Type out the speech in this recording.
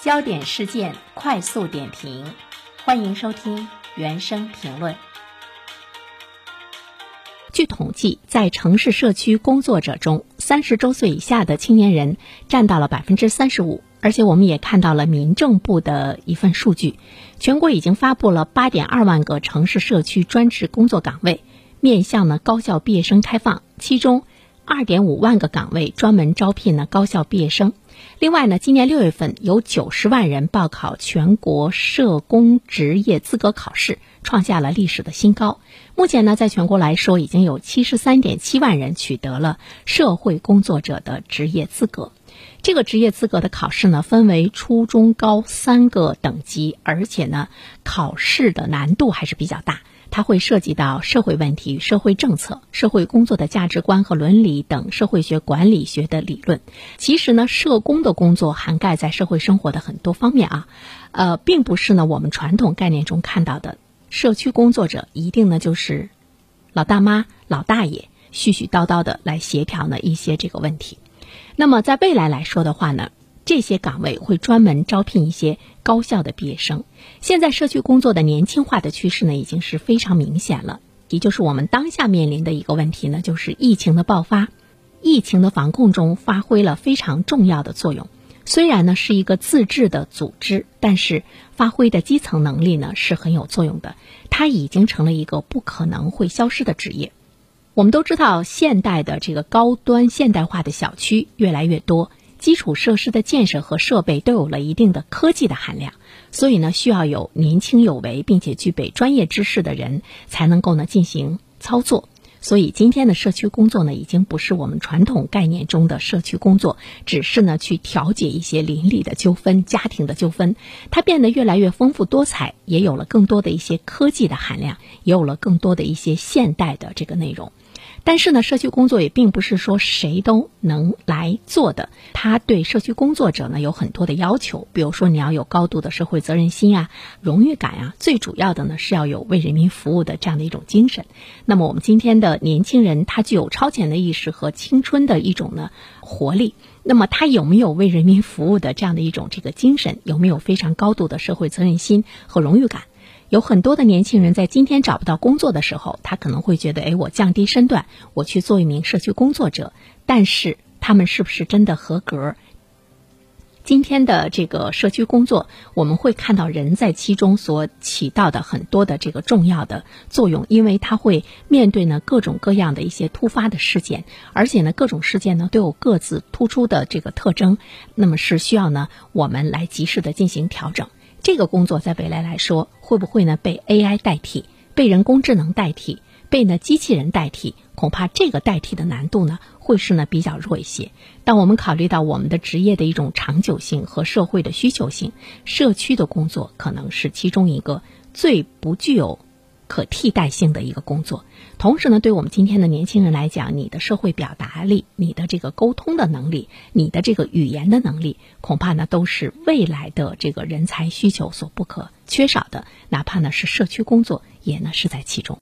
焦点事件快速点评，欢迎收听原声评论。据统计，在城市社区工作者中，三十周岁以下的青年人占到了百分之三十五。而且，我们也看到了民政部的一份数据，全国已经发布了八点二万个城市社区专职工作岗位，面向呢高校毕业生开放，其中。二点五万个岗位专门招聘呢高校毕业生，另外呢，今年六月份有九十万人报考全国社工职业资格考试，创下了历史的新高。目前呢，在全国来说，已经有七十三点七万人取得了社会工作者的职业资格。这个职业资格的考试呢，分为初中高三个等级，而且呢，考试的难度还是比较大。它会涉及到社会问题、社会政策、社会工作的价值观和伦理等社会学、管理学的理论。其实呢，社工的工作涵盖在社会生活的很多方面啊，呃，并不是呢我们传统概念中看到的社区工作者一定呢就是老大妈、老大爷絮絮叨叨的来协调呢一些这个问题。那么在未来来说的话呢？这些岗位会专门招聘一些高校的毕业生。现在社区工作的年轻化的趋势呢，已经是非常明显了。也就是我们当下面临的一个问题呢，就是疫情的爆发，疫情的防控中发挥了非常重要的作用。虽然呢是一个自治的组织，但是发挥的基层能力呢是很有作用的。它已经成了一个不可能会消失的职业。我们都知道，现代的这个高端现代化的小区越来越多。基础设施的建设和设备都有了一定的科技的含量，所以呢，需要有年轻有为并且具备专业知识的人才能够呢进行操作。所以今天的社区工作呢，已经不是我们传统概念中的社区工作，只是呢去调解一些邻里的纠纷、家庭的纠纷，它变得越来越丰富多彩，也有了更多的一些科技的含量，也有了更多的一些现代的这个内容。但是呢，社区工作也并不是说谁都能来做的。他对社区工作者呢有很多的要求，比如说你要有高度的社会责任心啊、荣誉感啊，最主要的呢是要有为人民服务的这样的一种精神。那么我们今天的年轻人，他具有超前的意识和青春的一种呢活力。那么他有没有为人民服务的这样的一种这个精神？有没有非常高度的社会责任心和荣誉感？有很多的年轻人在今天找不到工作的时候，他可能会觉得，哎，我降低身段，我去做一名社区工作者。但是他们是不是真的合格？今天的这个社区工作，我们会看到人在其中所起到的很多的这个重要的作用，因为他会面对呢各种各样的一些突发的事件，而且呢各种事件呢都有各自突出的这个特征，那么是需要呢我们来及时的进行调整。这个工作在未来来说，会不会呢被 AI 代替，被人工智能代替，被呢机器人代替？恐怕这个代替的难度呢，会是呢比较弱一些。但我们考虑到我们的职业的一种长久性和社会的需求性，社区的工作可能是其中一个最不具有。可替代性的一个工作，同时呢，对我们今天的年轻人来讲，你的社会表达力、你的这个沟通的能力、你的这个语言的能力，恐怕呢都是未来的这个人才需求所不可缺少的，哪怕呢是社区工作，也呢是在其中。